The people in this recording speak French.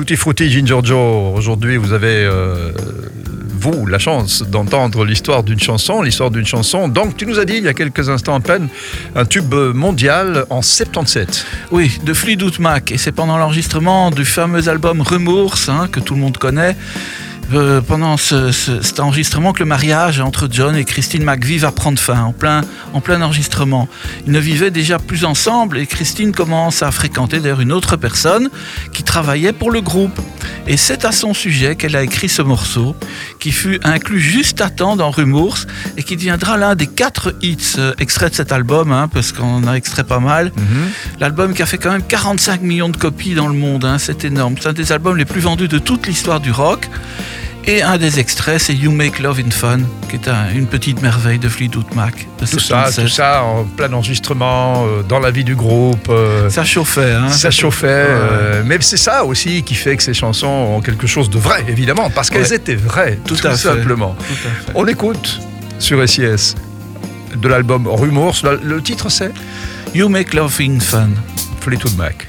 Tutti Frutti Ginger Joe. Aujourd'hui, vous avez, euh, vous, la chance d'entendre l'histoire d'une chanson, l'histoire d'une chanson. Donc, tu nous as dit il y a quelques instants à peine, un tube mondial en 77. Oui, de Fleetwood Mac. Et c'est pendant l'enregistrement du fameux album Remorse, hein, que tout le monde connaît. Euh, pendant ce, ce, cet enregistrement que le mariage entre John et Christine McVie va prendre fin, en plein, en plein enregistrement. Ils ne vivaient déjà plus ensemble et Christine commence à fréquenter d'ailleurs une autre personne qui travaillait pour le groupe. Et c'est à son sujet qu'elle a écrit ce morceau, qui fut inclus juste à temps dans Rumours et qui deviendra l'un des quatre hits euh, extraits de cet album, hein, parce qu'on en a extrait pas mal. L'album qui a fait quand même 45 millions de copies dans le monde, hein, c'est énorme. C'est un des albums les plus vendus de toute l'histoire du rock. Et un des extraits, c'est You Make Love in Fun, qui est un- une petite merveille de Fleetwood Mac. de Tout ça, 77. tout ça en plein enregistrement, euh, dans la vie du groupe. euh, Ça chauffait. Hein, ça chauffait, euh, mais c'est ça aussi qui fait que ces chansons ont quelque chose de vrai, évidemment, parce qu'elles Ouais. étaient vraies, tout, Tout à fait. simplement. Tout à fait. On écoute sur SIS de l'album Rumours. Le, le titre c'est You Make Love in Fun. Fleetwood Mac.